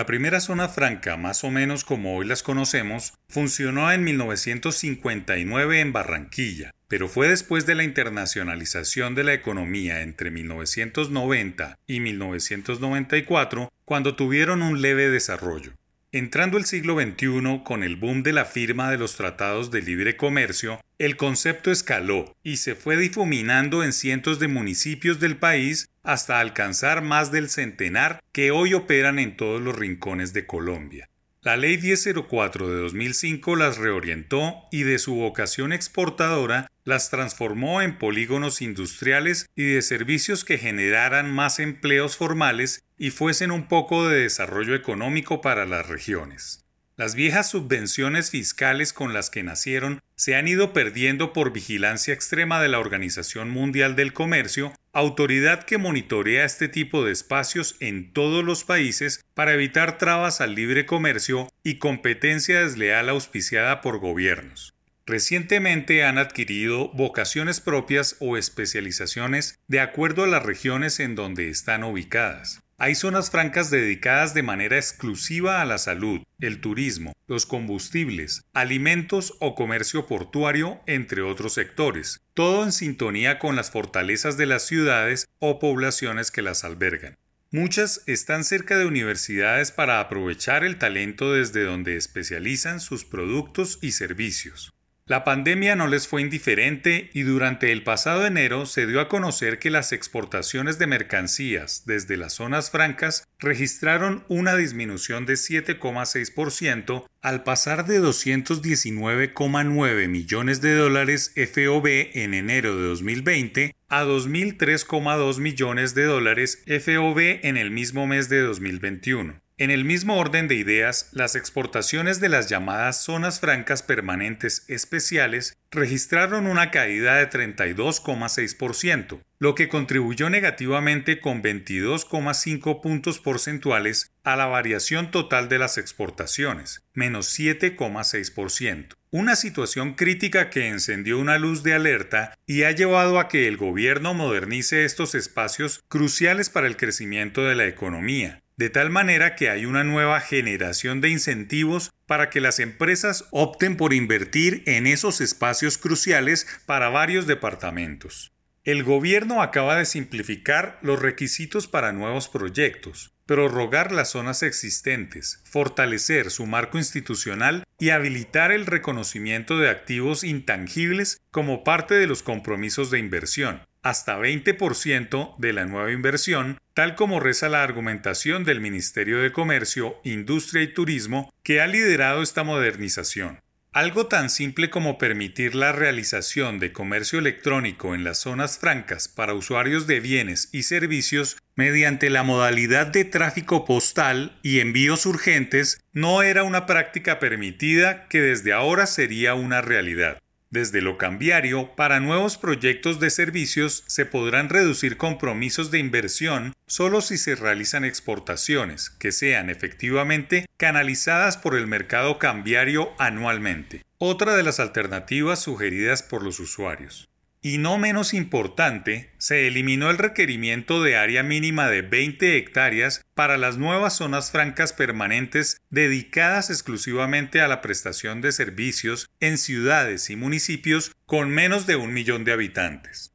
La primera zona franca, más o menos como hoy las conocemos, funcionó en 1959 en Barranquilla, pero fue después de la internacionalización de la economía entre 1990 y 1994 cuando tuvieron un leve desarrollo. Entrando el siglo XXI con el boom de la firma de los tratados de libre comercio, el concepto escaló y se fue difuminando en cientos de municipios del país hasta alcanzar más del centenar que hoy operan en todos los rincones de Colombia. La Ley 1004 de 2005 las reorientó y de su vocación exportadora las transformó en polígonos industriales y de servicios que generaran más empleos formales y fuesen un poco de desarrollo económico para las regiones. Las viejas subvenciones fiscales con las que nacieron se han ido perdiendo por vigilancia extrema de la Organización Mundial del Comercio, autoridad que monitorea este tipo de espacios en todos los países para evitar trabas al libre comercio y competencia desleal auspiciada por gobiernos. Recientemente han adquirido vocaciones propias o especializaciones de acuerdo a las regiones en donde están ubicadas. Hay zonas francas dedicadas de manera exclusiva a la salud, el turismo, los combustibles, alimentos o comercio portuario, entre otros sectores, todo en sintonía con las fortalezas de las ciudades o poblaciones que las albergan. Muchas están cerca de universidades para aprovechar el talento desde donde especializan sus productos y servicios. La pandemia no les fue indiferente y durante el pasado enero se dio a conocer que las exportaciones de mercancías desde las zonas francas registraron una disminución de 7,6% al pasar de 219,9 millones de dólares FOB en enero de 2020 a 2.003,2 millones de dólares FOB en el mismo mes de 2021. En el mismo orden de ideas, las exportaciones de las llamadas zonas francas permanentes especiales registraron una caída de 32,6%, lo que contribuyó negativamente con 22,5 puntos porcentuales a la variación total de las exportaciones, menos 7,6%. Una situación crítica que encendió una luz de alerta y ha llevado a que el gobierno modernice estos espacios cruciales para el crecimiento de la economía, de tal manera que hay una nueva generación de incentivos para que las empresas opten por invertir en esos espacios cruciales para varios departamentos. El gobierno acaba de simplificar los requisitos para nuevos proyectos, prorrogar las zonas existentes, fortalecer su marco institucional y habilitar el reconocimiento de activos intangibles como parte de los compromisos de inversión, hasta 20% de la nueva inversión, tal como reza la argumentación del Ministerio de Comercio, Industria y Turismo, que ha liderado esta modernización. Algo tan simple como permitir la realización de comercio electrónico en las zonas francas para usuarios de bienes y servicios mediante la modalidad de tráfico postal y envíos urgentes no era una práctica permitida que desde ahora sería una realidad. Desde lo cambiario, para nuevos proyectos de servicios se podrán reducir compromisos de inversión solo si se realizan exportaciones que sean efectivamente canalizadas por el mercado cambiario anualmente. Otra de las alternativas sugeridas por los usuarios. Y no menos importante, se eliminó el requerimiento de área mínima de 20 hectáreas para las nuevas zonas francas permanentes dedicadas exclusivamente a la prestación de servicios en ciudades y municipios con menos de un millón de habitantes.